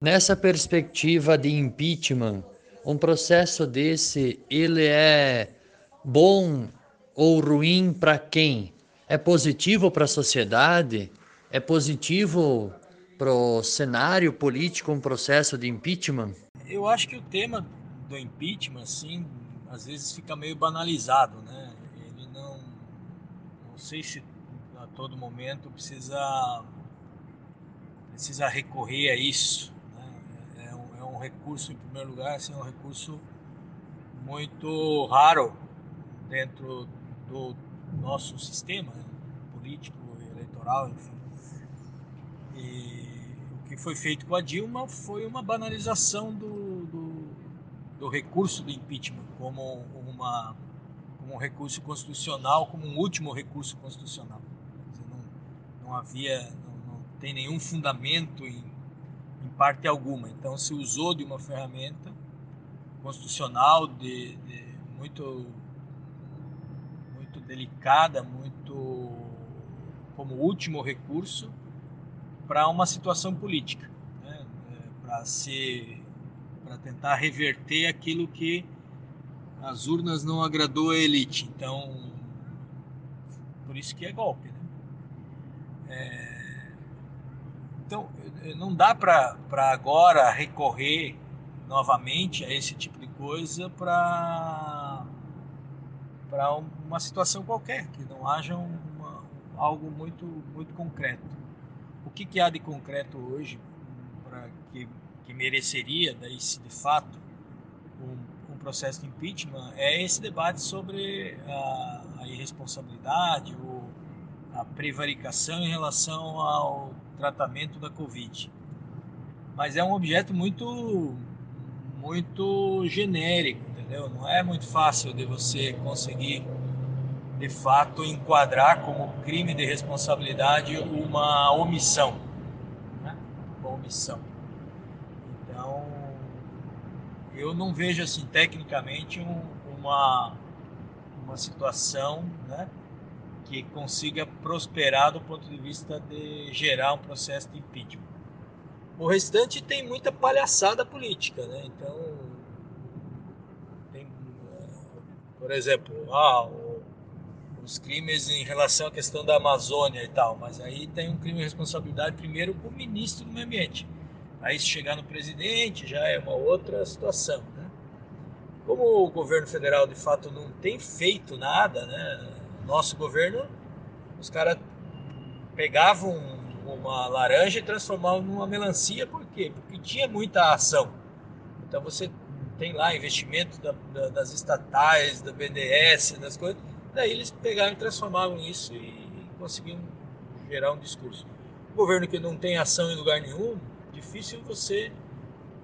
Nessa perspectiva de impeachment, um processo desse, ele é bom ou ruim para quem? É positivo para a sociedade? É positivo para o cenário político um processo de impeachment? Eu acho que o tema do impeachment, assim, às vezes fica meio banalizado, né? Ele não, não sei se a todo momento precisa precisa recorrer a isso um recurso, em primeiro lugar, assim, é um recurso muito raro dentro do nosso sistema né, político, eleitoral, enfim. E o que foi feito com a Dilma foi uma banalização do, do, do recurso do impeachment como, uma, como um recurso constitucional, como um último recurso constitucional. Dizer, não, não havia, não, não tem nenhum fundamento em parte alguma. Então se usou de uma ferramenta constitucional de, de muito muito delicada, muito como último recurso para uma situação política, né? É, para se para tentar reverter aquilo que as urnas não agradou a elite. Então por isso que é golpe, né? É, então, não dá para agora recorrer novamente a esse tipo de coisa para para uma situação qualquer, que não haja uma, algo muito, muito concreto. O que, que há de concreto hoje para que, que mereceria, daí, se de fato, um, um, processo de impeachment é esse debate sobre a, a irresponsabilidade ou a prevaricação em relação ao tratamento da Covid. Mas é um objeto muito, muito genérico, entendeu? Não é muito fácil de você conseguir, de fato, enquadrar como crime de responsabilidade uma omissão. Né? Uma omissão. Então, eu não vejo, assim, tecnicamente, um, uma, uma situação, né? Que consiga prosperar do ponto de vista de gerar um processo de impeachment. O restante tem muita palhaçada política, né? Então, tem, por exemplo, ah, os crimes em relação à questão da Amazônia e tal, mas aí tem um crime de responsabilidade primeiro com o ministro do meio ambiente. Aí se chegar no presidente já é uma outra situação, né? Como o governo federal de fato não tem feito nada, né? Nosso governo, os caras pegavam uma laranja e transformavam numa melancia, por quê? Porque tinha muita ação. Então você tem lá investimento da, da, das estatais, da BDS, das coisas, daí eles pegaram e transformavam isso e conseguiam gerar um discurso. Um governo que não tem ação em lugar nenhum, difícil você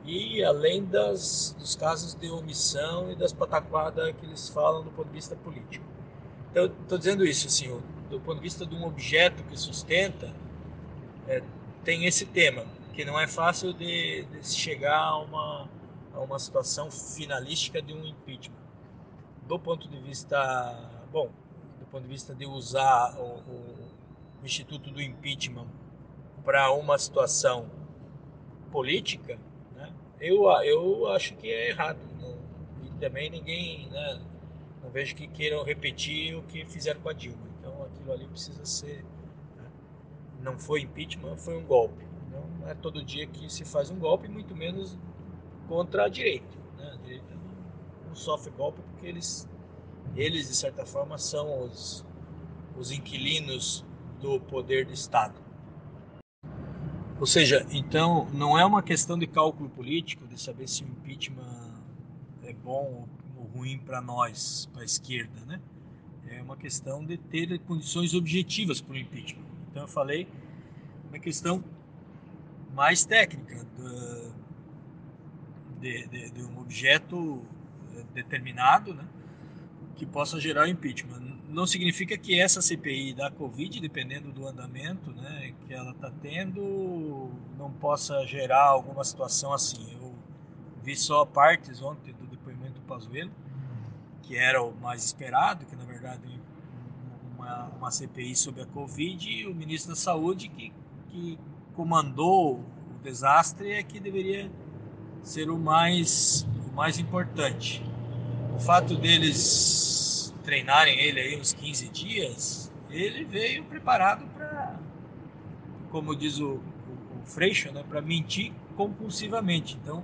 ir além das, dos casos de omissão e das pataquadas que eles falam do ponto de vista político. Estou dizendo isso, assim, do ponto de vista de um objeto que sustenta, é, tem esse tema, que não é fácil de, de chegar a uma, a uma situação finalística de um impeachment. Do ponto de vista, bom, do ponto de vista de usar o, o, o instituto do impeachment para uma situação política, né, eu, eu acho que é errado. Não, e também ninguém, né, não vejo que queiram repetir o que fizeram com a Dilma. Então aquilo ali precisa ser. Né? Não foi impeachment, foi um golpe. Não é todo dia que se faz um golpe, muito menos contra a direita. Né? A direita não sofre golpe porque eles, eles, de certa forma, são os, os inquilinos do poder do Estado. Ou seja, então não é uma questão de cálculo político, de saber se o impeachment é bom ruim para nós, para a esquerda, né? É uma questão de ter condições objetivas para o impeachment. Então eu falei uma questão mais técnica de, de, de, um objeto eh, determinado, né? Que possa gerar o impeachment. Não significa que essa CPI da Covid, dependendo do andamento, né, que ela está tendo, não possa gerar alguma situação assim. Eu vi só partes ontem do depoimento do Pazuello que era o mais esperado, que na verdade uma, uma CPI sobre a Covid, e o ministro da Saúde que, que comandou o desastre é que deveria ser o mais, o mais importante. O fato deles treinarem ele aí uns 15 dias, ele veio preparado para, como diz o, o, o Freixo, né, para mentir compulsivamente. Então,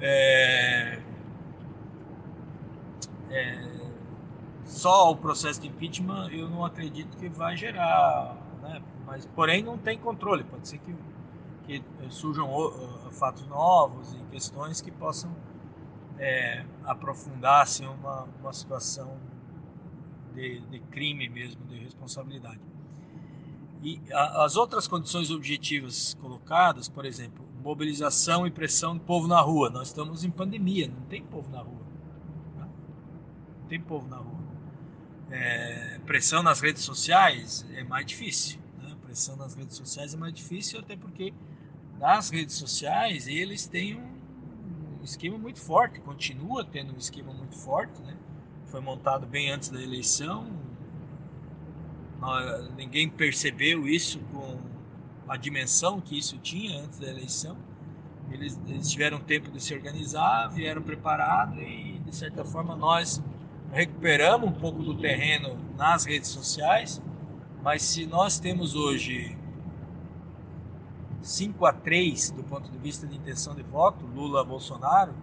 é, é, só o processo de impeachment eu não acredito que vai gerar, né? mas porém não tem controle, pode ser que, que surjam fatos novos e questões que possam é, aprofundar assim, uma, uma situação de, de crime mesmo, de responsabilidade. E a, as outras condições objetivas colocadas, por exemplo, mobilização e pressão do povo na rua. Nós estamos em pandemia, não tem povo na rua. Tem povo na rua. É, pressão nas redes sociais é mais difícil. Né? Pressão nas redes sociais é mais difícil, até porque nas redes sociais eles têm um esquema muito forte, continua tendo um esquema muito forte, né? Foi montado bem antes da eleição. Ninguém percebeu isso com a dimensão que isso tinha antes da eleição. Eles, eles tiveram tempo de se organizar, vieram preparados e, de certa forma, nós recuperamos um pouco do terreno nas redes sociais, mas se nós temos hoje 5 a 3 do ponto de vista de intenção de voto, Lula-Bolsonaro,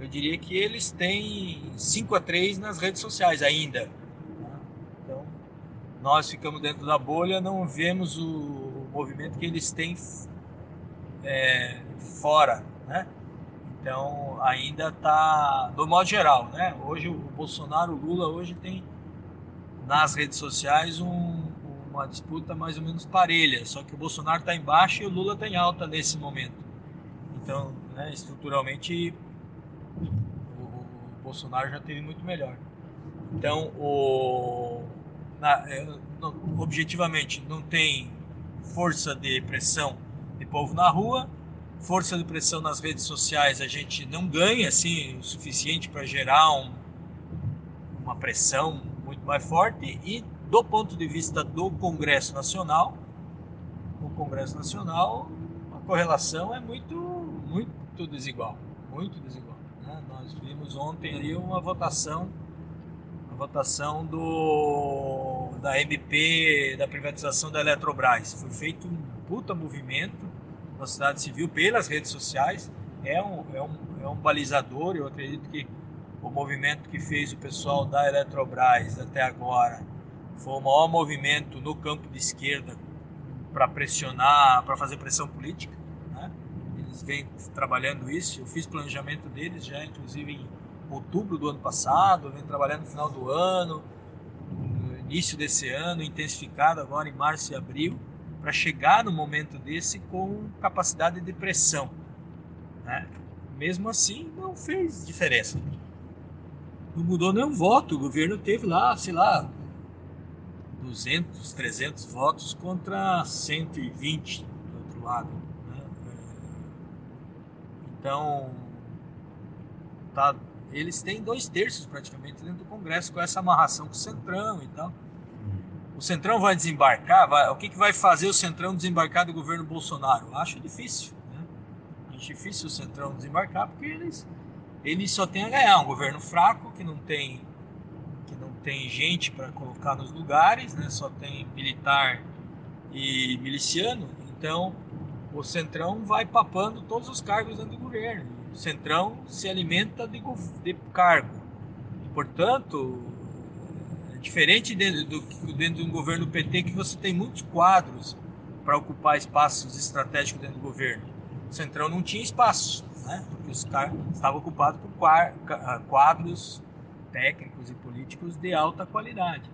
eu diria que eles têm 5 a 3 nas redes sociais ainda. Então, nós ficamos dentro da bolha, não vemos o movimento que eles têm é, fora, né? Então ainda está, do modo geral, né? Hoje o Bolsonaro, o Lula hoje tem nas redes sociais um, uma disputa mais ou menos parelha, só que o Bolsonaro está embaixo e o Lula está em alta nesse momento. Então, né, estruturalmente o, o, Bolsonaro já teve muito melhor. Então, o, na, é, objetivamente não tem força de pressão de povo na rua força de pressão nas redes sociais a gente não ganha assim o suficiente para gerar um, uma pressão muito mais forte e do ponto de vista do Congresso Nacional o Congresso Nacional a correlação é muito muito desigual muito desigual né? nós vimos ontem ali uma votação a votação do da MP da privatização da Eletrobras foi feito um puta movimento da sociedade civil pelas redes sociais é um, é, um, é um balizador. Eu acredito que o movimento que fez o pessoal da Eletrobras até agora foi o maior movimento no campo de esquerda para pressionar, para fazer pressão política. Né? Eles vêm trabalhando isso. Eu fiz planejamento deles já, inclusive em outubro do ano passado, vem trabalhando no final do ano, no início desse ano, intensificado agora em março e abril para chegar no momento desse com capacidade de pressão. Né? Mesmo assim, não fez diferença. Não mudou nenhum voto. O governo teve lá, sei lá, 200, 300 votos contra 120 do outro lado. Né? É, então, tá, eles têm dois terços praticamente dentro do Congresso com essa amarração com o Centrão e tal. O Centrão vai desembarcar? Vai, o que, que vai fazer o Centrão desembarcar do governo Bolsonaro? Acho difícil. Né? Acho difícil o Centrão desembarcar porque eles, eles só têm a ganhar. Um governo fraco que não tem, que não tem gente para colocar nos lugares, né? só tem militar e miliciano. Então o Centrão vai papando todos os cargos dentro do governo. O Centrão se alimenta de, de cargo. Portanto, Diferente dentro, do, dentro de um governo PT que você tem muitos quadros para ocupar espaços estratégicos dentro do governo. O Centrão não tinha espaço, né? porque os caras estavam ocupados por ah, quadros técnicos e políticos de alta qualidade.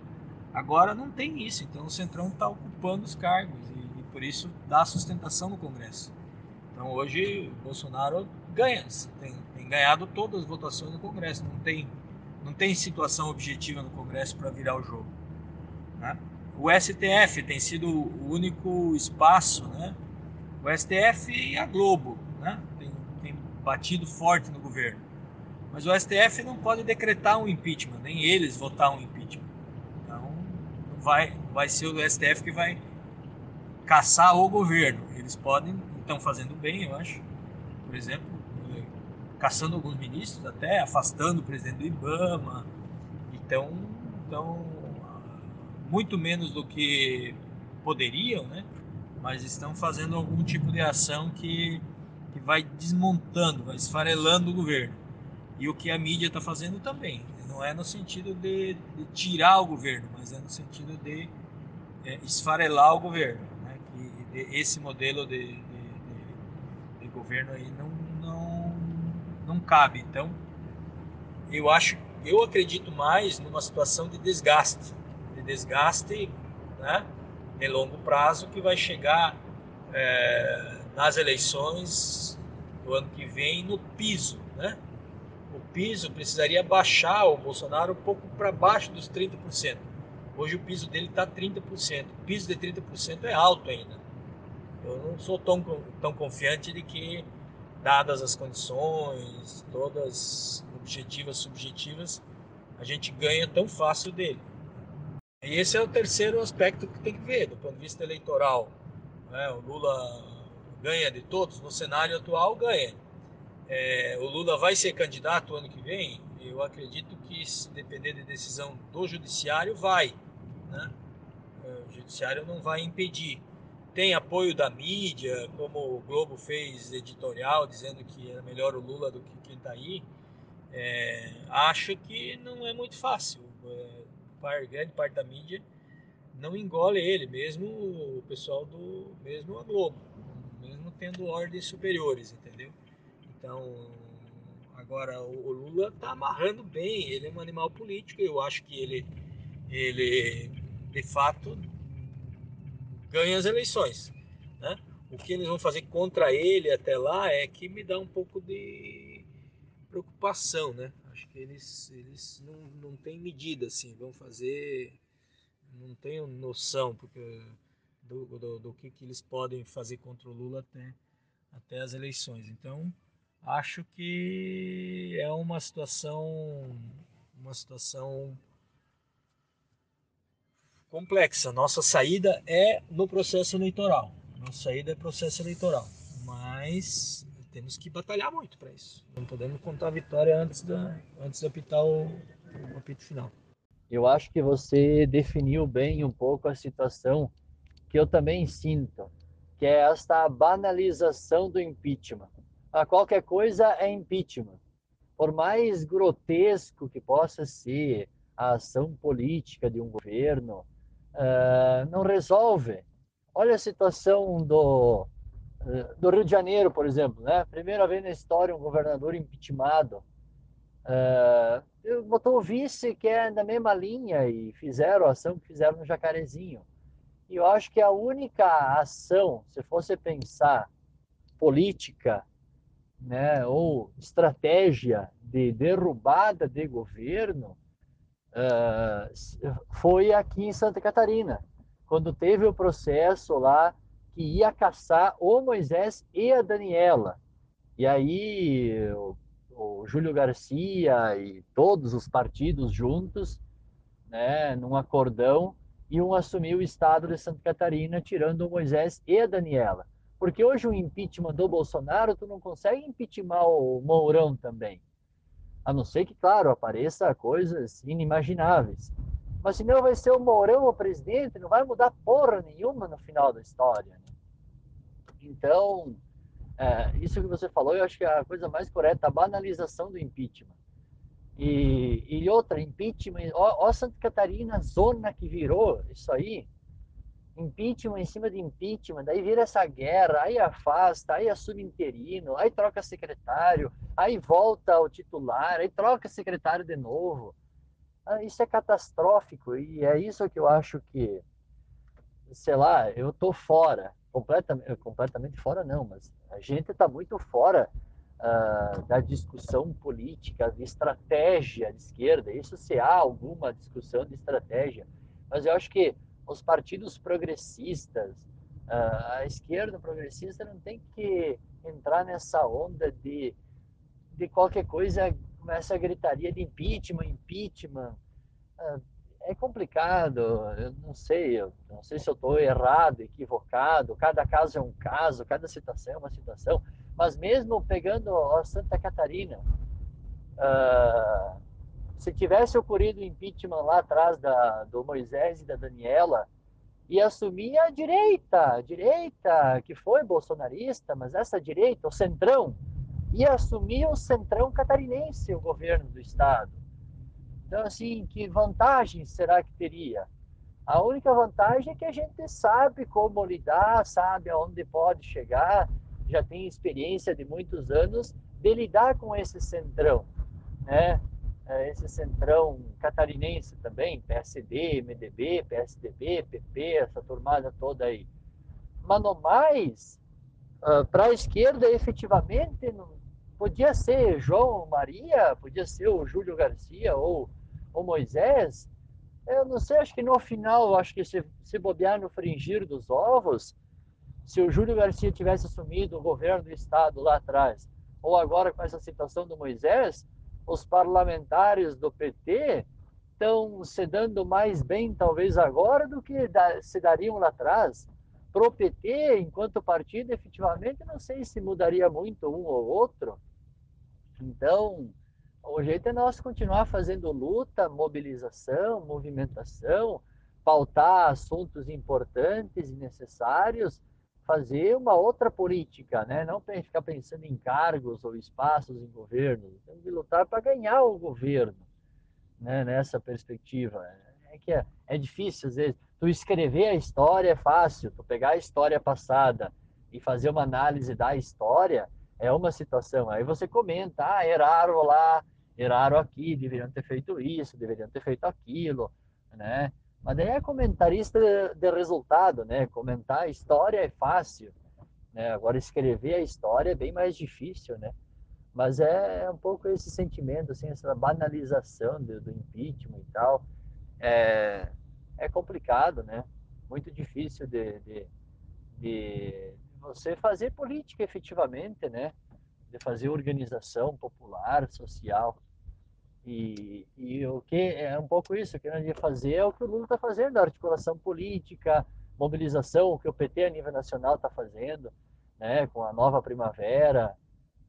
Agora não tem isso, então o Centrão está ocupando os cargos e, e, por isso dá sustentação no Congresso. Então hoje o Bolsonaro ganha, tem, tem ganhado todas as votações no Congresso, não tem não tem situação objetiva no Congresso para virar o jogo. Né? O STF tem sido o único espaço, né? o STF e a Globo né? tem, tem batido forte no governo. Mas o STF não pode decretar um impeachment, nem eles votar um impeachment. Então, vai, vai ser o STF que vai caçar o governo. Eles podem. Estão fazendo bem, eu acho. Por exemplo, caçando alguns ministros, até afastando o presidente do IBAMA. Então, então muito menos do que poderiam, né? Mas estão fazendo algum tipo de ação que, que vai desmontando, vai esfarelando o governo. E o que a mídia está fazendo também. Não é no sentido de, de, tirar o governo, mas é no sentido de é, esfarelar o governo. Né? Que de, esse modelo de, de, de, governo aí não, não cabe. Então, eu acho, eu acredito mais numa situação de desgaste, de desgaste, né? De longo prazo que vai chegar é, nas eleições do ano que vem no piso, né? O piso precisaria baixar o Bolsonaro um pouco para baixo dos 30%. Hoje o piso dele está 30%. O piso de 30% é alto ainda. Eu não sou tão, tão confiante de que, dadas as condições, todas objetivas, subjetivas, a gente ganha tão fácil dele. E esse é o terceiro aspecto que tem que ver, do ponto de vista eleitoral. Né? O Lula ganha de todos, no cenário atual ganha. É, o Lula vai ser candidato ano que vem? Eu acredito que, se depender de decisão do judiciário, vai. Né? É, o judiciário não vai impedir. Tem apoio da mídia, como o Globo fez editorial dizendo que era melhor o Lula do que quem está aí. É, acho que não é muito fácil. É, grande parte da mídia não engole ele, mesmo o pessoal do mesmo a Globo, mesmo tendo ordens superiores, entendeu? Então, agora o Lula está amarrando bem, ele é um animal político, eu acho que ele, ele de fato ganha as eleições. Né? O que eles vão fazer contra ele até lá é que me dá um pouco de preocupação, né? Acho que eles, eles não, não têm medida, assim, vão fazer, não tenho noção porque do, do, do que, que eles podem fazer contra o Lula até, até as eleições. Então, acho que é uma situação uma situação complexa. Nossa saída é no processo eleitoral. Nossa saída é processo eleitoral, mas temos que batalhar muito para isso. Não podemos contar a vitória antes da antes de apitar o, o apito final. Eu acho que você definiu bem um pouco a situação que eu também sinto, que é esta banalização do impeachment a qualquer coisa é impeachment. Por mais grotesco que possa ser a ação política de um governo, uh, não resolve. Olha a situação do, uh, do Rio de Janeiro, por exemplo. Né? Primeira vez na história um governador impeachmentado. Uh, botou o vice que é na mesma linha e fizeram a ação que fizeram no Jacarezinho. E eu acho que a única ação, se fosse pensar política, né, ou estratégia de derrubada de governo uh, foi aqui em Santa Catarina, quando teve o processo lá que ia caçar o Moisés e a Daniela. E aí o, o Júlio Garcia e todos os partidos juntos, né, num acordão, iam assumir o estado de Santa Catarina, tirando o Moisés e a Daniela. Porque hoje o impeachment do Bolsonaro, tu não consegue impeachment o Mourão também. A não ser que, claro, apareça coisas inimagináveis. Mas se não vai ser o Mourão o presidente, não vai mudar porra nenhuma no final da história. Né? Então, é, isso que você falou, eu acho que é a coisa mais correta, a banalização do impeachment. E, e outra, impeachment, ó, ó Santa Catarina, zona que virou isso aí, impeachment em cima de impeachment, daí vira essa guerra, aí afasta, aí assume interino, aí troca secretário, aí volta o titular, aí troca secretário de novo. Ah, isso é catastrófico e é isso que eu acho que, sei lá, eu tô fora, completamente, completamente fora não, mas a gente está muito fora uh, da discussão política, de estratégia de esquerda. Isso se há alguma discussão de estratégia, mas eu acho que os partidos progressistas, a esquerda progressista não tem que entrar nessa onda de, de qualquer coisa, começa a gritaria de impeachment, impeachment. é complicado, eu não sei, eu não sei se eu estou errado, equivocado, cada caso é um caso, cada situação é uma situação, mas mesmo pegando a Santa Catarina, uh, se tivesse ocorrido o impeachment lá atrás da, do Moisés e da Daniela, e assumir a direita, a direita que foi bolsonarista, mas essa direita, o centrão, ia assumir o centrão catarinense, o governo do estado. Então, assim, que vantagem será que teria? A única vantagem é que a gente sabe como lidar, sabe aonde pode chegar, já tem experiência de muitos anos de lidar com esse centrão, né? É, esse centrão catarinense também, PSD, MDB, PSDB, PP, essa turmada toda aí. Mas no mais, uh, para a esquerda, efetivamente, podia ser João Maria, podia ser o Júlio Garcia ou o Moisés, eu não sei, acho que no final, acho que se, se bobear no fringir dos ovos, se o Júlio Garcia tivesse assumido o governo do Estado lá atrás, ou agora com essa situação do Moisés, os parlamentares do PT estão se dando mais bem, talvez agora, do que se dariam lá atrás. Para o PT, enquanto partido, efetivamente, não sei se mudaria muito um ou outro. Então, o jeito é nós continuar fazendo luta, mobilização, movimentação, pautar assuntos importantes e necessários, fazer uma outra política, né? Não ficar pensando em cargos ou espaços em governo. Temos que lutar para ganhar o governo, né? Nessa perspectiva. É que é, é difícil às vezes. Tu escrever a história é fácil. Tu pegar a história passada e fazer uma análise da história é uma situação. Aí você comenta, ah, erraram lá, erraram aqui, deveriam ter feito isso, deveriam ter feito aquilo, né? Mas daí é comentarista de resultado, né? Comentar a história é fácil, né? Agora escrever a história é bem mais difícil, né? Mas é um pouco esse sentimento, assim, essa banalização do, do impeachment e tal, é, é complicado, né? Muito difícil de, de, de você fazer política efetivamente, né? De fazer organização popular, social. E, e o que é um pouco isso que nós ia fazer é o que o Lula está fazendo, articulação política, mobilização, o que o PT a nível nacional está fazendo, né, com a nova primavera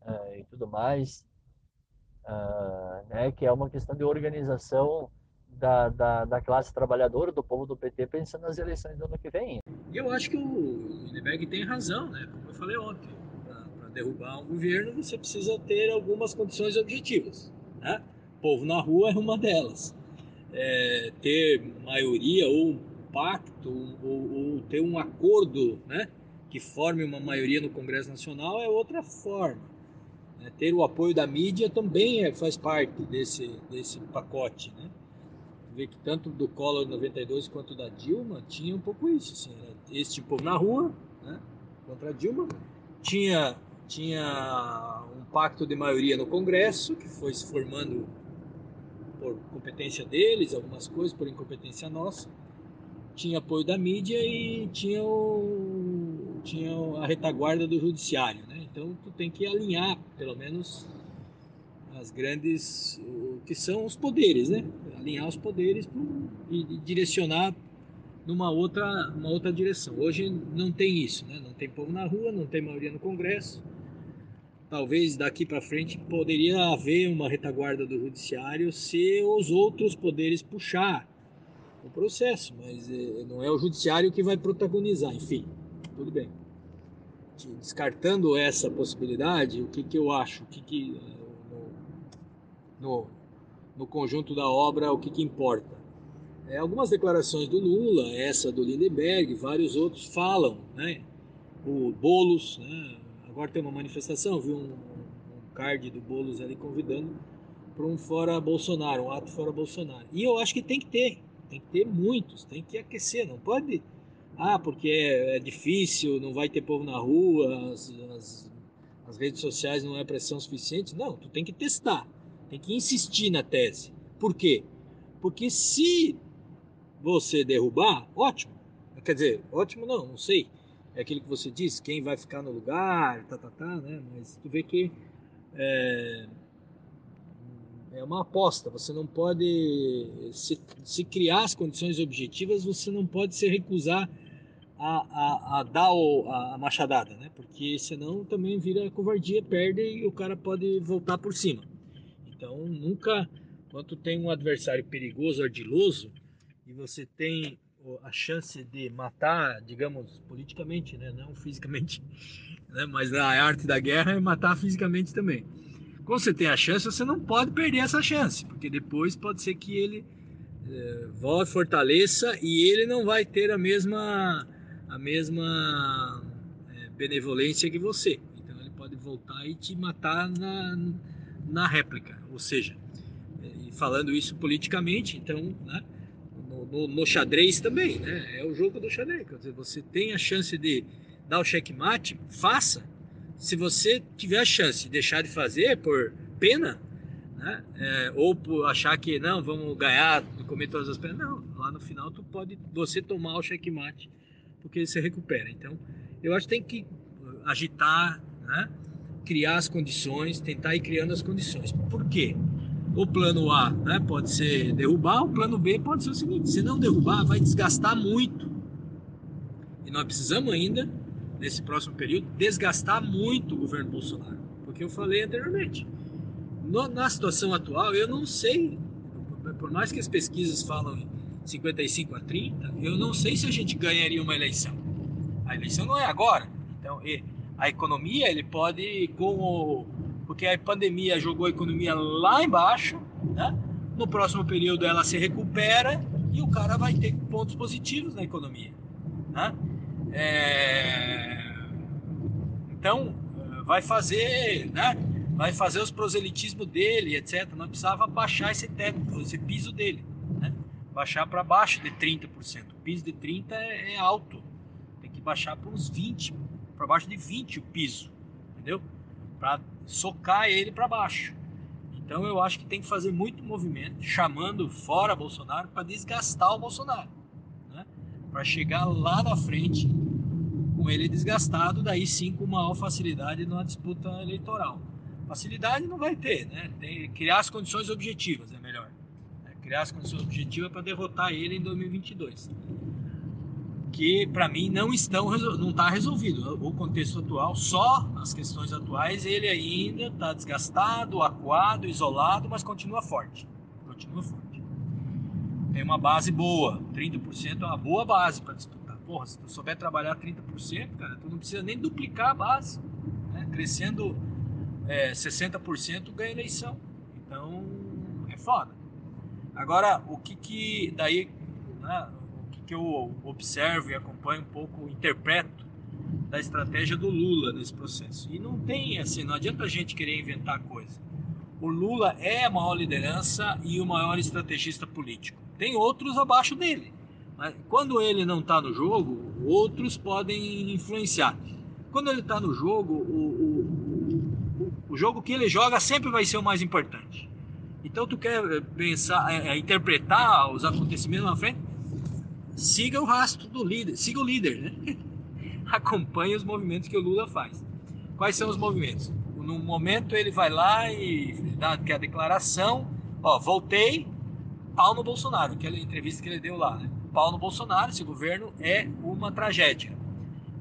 uh, e tudo mais, uh, né, que é uma questão de organização da, da, da, classe trabalhadora, do povo do PT, pensando nas eleições do ano que vem. E eu acho que o Lindeberg tem razão, né, como eu falei ontem, para derrubar um governo você precisa ter algumas condições objetivas, né? Povo na rua é uma delas. É, ter maioria ou um pacto ou, ou, ter um acordo né, que forme uma maioria no Congresso Nacional é outra forma. É, ter o apoio da mídia também é, faz parte desse, desse pacote. Né? Vê que tanto do Collor 92 quanto da Dilma tinha um pouco isso. Assim, esse tipo na rua né, contra a Dilma. Tinha, tinha um pacto de maioria no Congresso, que foi se formando por competência deles, algumas coisas por incompetência nossa. Tinha apoio da mídia e tinha, o, tinha a retaguarda do judiciário, né? Então tu tem que alinhar, pelo menos, as grandes, o que são os poderes, né? Alinhar os poderes e direcionar numa outra, uma outra direção. Hoje não tem isso, né? Não tem povo na rua, não tem maioria no Congresso talvez daqui para frente poderia haver uma retaguarda do judiciário se os outros poderes puxar o processo, mas é, não é o judiciário que vai protagonizar, enfim, tudo bem. Descartando essa possibilidade, o que, que eu acho, o que, que no, no conjunto da obra, o que, que importa? É, algumas declarações do Lula, essa do Lindenberg, vários outros falam, né? O Bolos, né? Agora tem uma manifestação, viu um, um card do Boulos ali convidando para um fora Bolsonaro, um ato fora Bolsonaro. E eu acho que tem que ter, tem que ter muitos, tem que aquecer, não pode. Ah, porque é, é difícil, não vai ter povo na rua, as, as, as redes sociais não é pressão suficiente. Não, tu tem que testar, tem que insistir na tese. Por quê? Porque se você derrubar, ótimo. Quer dizer, ótimo não, não sei é aquilo que você disse, quem vai ficar no lugar, tá, tá, tá, né? Mas tu vê que é, é uma aposta. Você não pode se, se criar as condições objetivas, você não pode se recusar a, a, a dar o, a, a machadada, né? Porque senão também vira covardia, perde e o cara pode voltar por cima. Então nunca, quando tem um adversário perigoso, ardiloso, e você tem a chance de matar, digamos, politicamente, né? não fisicamente, né? mas a arte da guerra é matar fisicamente também. Quando você tem a chance, você não pode perder essa chance, porque depois pode ser que ele é, volte, fortaleça e ele não vai ter a mesma, a mesma é, benevolência que você. Então ele pode voltar e te matar na, na réplica, ou seja, é, falando isso politicamente, então, né? No, no, xadrez também, né? É o jogo do xadrez. Quer dizer, você tem a chance de dar o checkmate, faça. Se você tiver a chance de deixar de fazer por pena, né? É, ou por achar que não, vamos ganhar, comer todas as penas, não. Lá no final tu pode você tomar o checkmate, porque você recupera. Então, eu acho que tem que agitar, né? Criar as condições, tentar ir criando as condições. Por quê? O plano A né, pode ser derrubar, o plano B pode ser o seguinte: se não derrubar, vai desgastar muito. E nós precisamos ainda, nesse próximo período, desgastar muito o governo Bolsonaro. Porque eu falei anteriormente, no, na situação atual, eu não sei, por mais que as pesquisas falam em 55 a 30, eu não sei se a gente ganharia uma eleição. A eleição não é agora. Então, a economia, ele pode, com o porque a pandemia jogou a economia lá embaixo, né? No próximo período ela se recupera e o cara vai ter pontos positivos na economia, né? É... Então vai fazer, né? Vai fazer os proselitismos dele, etc. Não precisava baixar esse teto, esse piso dele, né? Baixar para baixo de 30%. O piso de 30 é, é alto. Tem que baixar para uns 20, para baixo de 20 o piso, entendeu? Para socar ele para baixo. Então eu acho que tem que fazer muito movimento, chamando fora Bolsonaro para desgastar o Bolsonaro, né? para chegar lá na frente com ele desgastado, daí sim com maior facilidade numa disputa eleitoral. Facilidade não vai ter, né? Tem criar as condições objetivas é melhor. Né? Criar as condições objetivas para derrotar ele em 2022 que para mim não estão não está resolvido. O contexto atual só as questões atuais ele ainda está desgastado acuado isolado mas continua forte. Continua forte. Tem uma base boa. 30% é uma boa base para disputar. Porra se tu souber trabalhar 30% cara tu não precisa nem duplicar a base né? crescendo é, 60% ganha eleição. Então é foda. Agora o que que daí né, que eu observo e acompanho um pouco, interpreto da estratégia do Lula nesse processo. E não tem assim, não adianta a gente querer inventar coisa. O Lula é a maior liderança e o maior estrategista político. Tem outros abaixo dele. Mas quando ele não está no jogo, outros podem influenciar. Quando ele está no jogo, o, o, o, jogo que ele joga sempre vai ser o mais importante. Então tu quer pensar, é, é, interpretar os acontecimentos na frente, siga o rastro do líder, siga o líder, né? Acompanhe os movimentos que o Lula faz. Quais são os movimentos? No momento ele vai lá e dá a declaração, ó, voltei, pau no Bolsonaro, aquela entrevista que ele deu lá, né? Pau no Bolsonaro, esse governo é uma tragédia.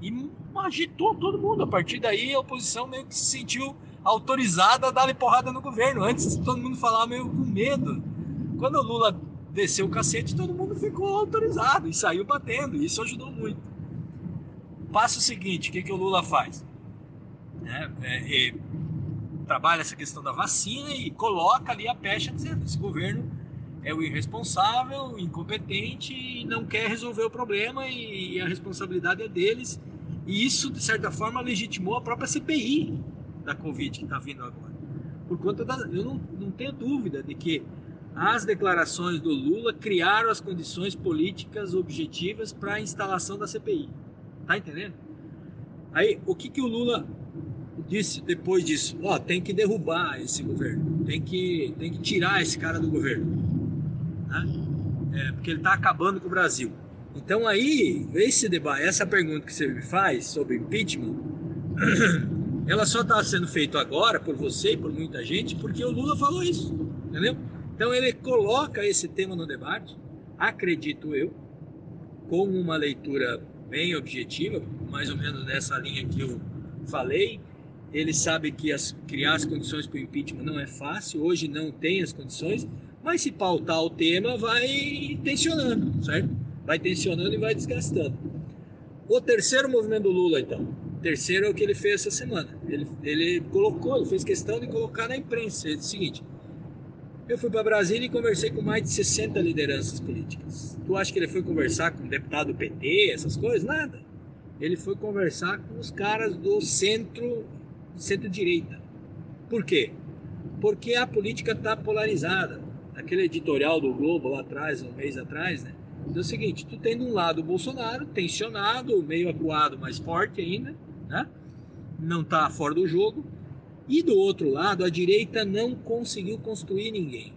E agitou todo mundo. A partir daí a oposição meio que se sentiu autorizada a dar porrada no governo. Antes todo mundo falava meio com medo. Quando o Lula desceu o cacete, todo mundo ficou autorizado e saiu batendo. E isso ajudou muito. Passo seguinte, o que, que o Lula faz? É, é, é, trabalha essa questão da vacina e coloca ali a pecha dizendo esse governo é o irresponsável, incompetente e não quer resolver o problema e, e a responsabilidade é deles. E isso, de certa forma, legitimou a própria CPI da Covid que está vindo agora. Por conta da. Eu não, não tenho dúvida de que as declarações do Lula criaram as condições políticas objetivas para a instalação da CPI. Tá entendendo? Aí, o que, que o Lula disse depois disso? Ó, oh, tem que derrubar esse governo, tem que, tem que tirar esse cara do governo, né? é, porque ele está acabando com o Brasil. Então aí, esse debate, essa pergunta que você me faz sobre impeachment, ela só está sendo feita agora por você e por muita gente porque o Lula falou isso. Entendeu? Então ele coloca esse tema no debate, acredito eu, com uma leitura bem objetiva, mais ou menos nessa linha que eu falei. Ele sabe que as, criar as condições para o impeachment não é fácil, hoje não tem as condições, mas se pautar o tema, vai tensionando, certo? Vai tensionando e vai desgastando. O terceiro movimento do Lula, então. O terceiro é o que ele fez essa semana. Ele, ele colocou, ele fez questão de colocar na imprensa. Ele disse o seguinte: eu fui para Brasília e conversei com mais de 60 lideranças políticas. Tu acha que ele foi conversar com o deputado do PT, essas coisas? Nada. Ele foi conversar com os caras do centro, centro-direita. Por quê? Porque a política está polarizada. Aquele editorial do Globo lá atrás, um mês atrás, né? Diz o seguinte: tu tem de um lado o Bolsonaro, tensionado, meio acuado, mais forte ainda, né? Não está fora do jogo. E do outro lado, a direita não conseguiu construir ninguém.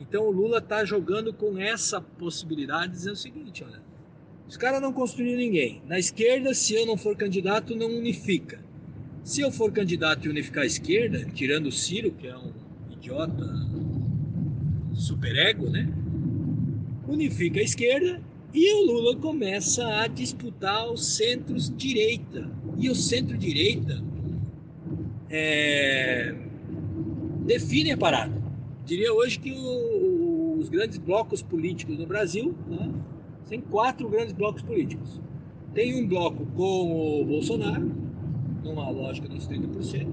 Então o Lula está jogando com essa possibilidade, dizendo o seguinte: olha, os caras não construíram ninguém. Na esquerda, se eu não for candidato, não unifica. Se eu for candidato e unificar a esquerda, tirando o Ciro, que é um idiota superego, né? Unifica a esquerda e o Lula começa a disputar os centros-direita. E o centro-direita é, define a parada. Diria hoje que o, os grandes blocos políticos no Brasil, né, tem quatro grandes blocos políticos. Tem um bloco com o Bolsonaro, numa lógica dos 30%.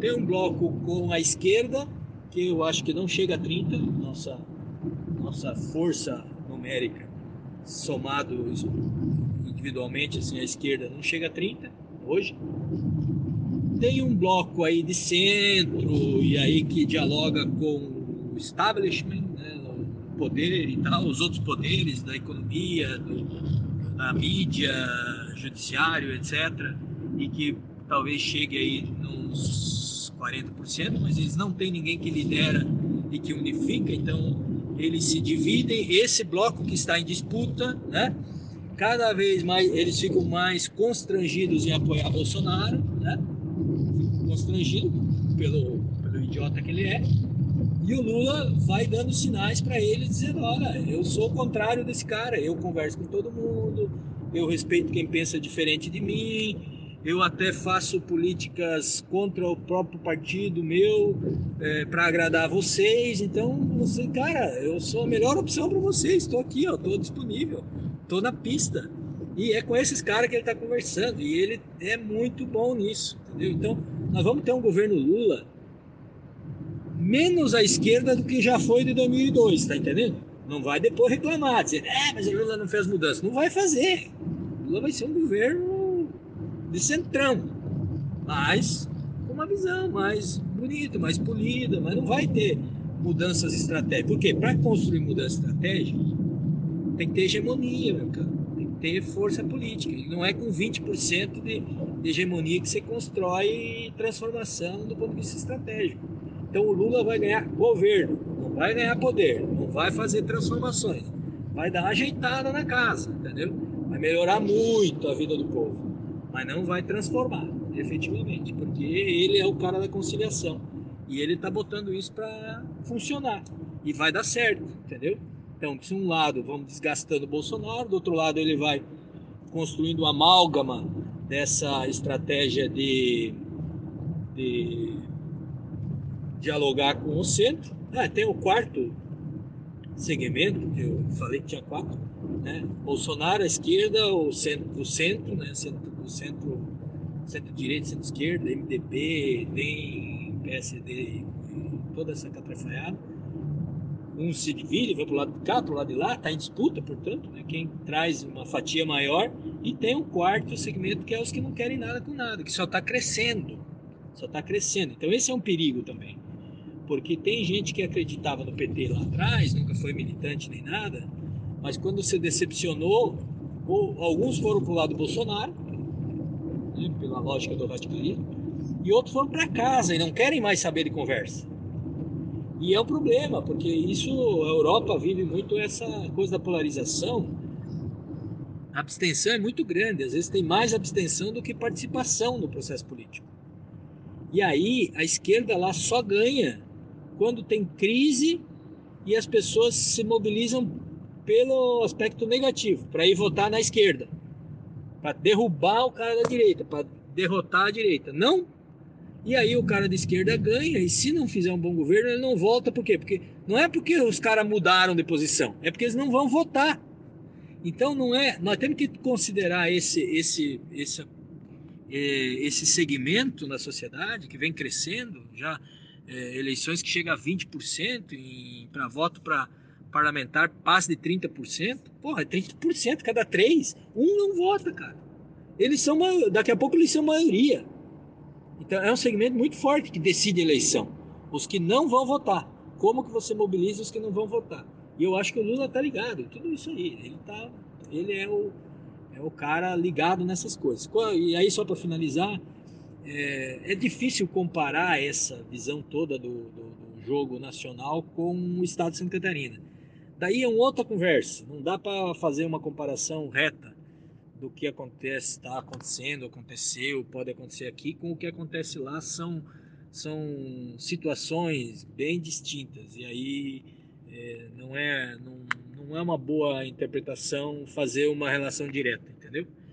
Tem um bloco com a esquerda, que eu acho que não chega a 30%, nossa, nossa força numérica somado individualmente, assim, a esquerda não chega a 30% hoje tem um bloco aí de centro e aí que dialoga com o establishment, né, o poder e tal, os outros poderes da economia, do, da mídia, judiciário, etc. E que talvez chegue aí nos 40%, mas eles não têm ninguém que lidera e que unifica, então eles se dividem. Esse bloco que está em disputa, né? Cada vez mais eles ficam mais constrangidos em apoiar Bolsonaro, né? Constrangido pelo, pelo idiota que ele é. E o Lula vai dando sinais para ele, dizendo: Olha, eu sou o contrário desse cara, eu converso com todo mundo, eu respeito quem pensa diferente de mim, eu até faço políticas contra o próprio partido meu é, para agradar vocês. Então, você, cara, eu sou a melhor opção para vocês. Estou aqui, estou disponível, estou na pista. E é com esses caras que ele está conversando. E ele é muito bom nisso, entendeu? Então, nós vamos ter um governo Lula menos à esquerda do que já foi de 2002, tá entendendo? Não vai depois reclamar, dizer, é, mas o Lula não fez mudança. Não vai fazer. Lula vai ser um governo de centrão, mas com uma visão mais bonita, mais polida, mas não vai ter mudanças estratégicas. Por quê? Para construir mudança estratégica, tem que ter hegemonia, meu cara. Tem que ter força política. Não é com 20% de de hegemonia que você constrói transformação do ponto de vista estratégico. Então o Lula vai ganhar governo, não vai ganhar poder, não vai fazer transformações, vai dar uma ajeitada na casa, entendeu? Vai melhorar muito a vida do povo, mas não vai transformar, efetivamente, porque ele é o cara da conciliação e ele está botando isso para funcionar e vai dar certo, entendeu? Então, de um lado, vamos desgastando o Bolsonaro, do outro lado, ele vai construindo uma amálgama dessa estratégia de, de dialogar com o centro. Ah, tem o quarto segmento, que eu falei que tinha quatro, né? Bolsonaro, a esquerda, o centro, o centro, né? Centro, o centro, centro-direita, centro-esquerda, MDB, DEM, PSD, toda essa catrafaiada um se divide, vai para o lado de cá, para o lado de lá, está em disputa, portanto, né? quem traz uma fatia maior, e tem um quarto segmento que é os que não querem nada com nada, que só está crescendo, só está crescendo. Então esse é um perigo também, porque tem gente que acreditava no PT lá atrás, nunca foi militante nem nada, mas quando se decepcionou, ou, alguns foram para o lado do Bolsonaro, né? pela lógica do radicalismo, e outros foram para casa e não querem mais saber de conversa. E é um problema, porque isso, a Europa vive muito essa coisa da polarização. A abstenção é muito grande, às vezes tem mais abstenção do que participação no processo político. E aí a esquerda lá só ganha quando tem crise e as pessoas se mobilizam pelo aspecto negativo, para ir votar na esquerda, para derrubar o cara da direita, para derrotar a direita. Não. E aí o cara da esquerda ganha, e se não fizer um bom governo, ele não volta, por quê? Porque não é porque os caras mudaram de posição, é porque eles não vão votar. Então não é, nós temos que considerar esse esse esse é, esse segmento na sociedade que vem crescendo, já é, eleições que chega a 20% para voto para parlamentar passa de 30%. Porra, é 30% cada três, um não vota, cara. Eles são daqui a pouco eles são maioria. Então é um segmento muito forte que decide a eleição. Os que não vão votar. Como que você mobiliza os que não vão votar? E eu acho que o Lula tá ligado, tudo isso aí. Ele tá, ele é o, é o cara ligado nessas coisas. E aí só para finalizar, é, é, difícil comparar essa visão toda do, do, do, jogo nacional com o Estado de Santa Catarina. Daí é uma outra conversa. Não dá para fazer uma comparação reta do que acontece, está acontecendo, aconteceu, pode acontecer aqui com o que acontece lá são são situações bem distintas e aí é, não, é, não, não é uma boa interpretação fazer uma relação direta, entendeu?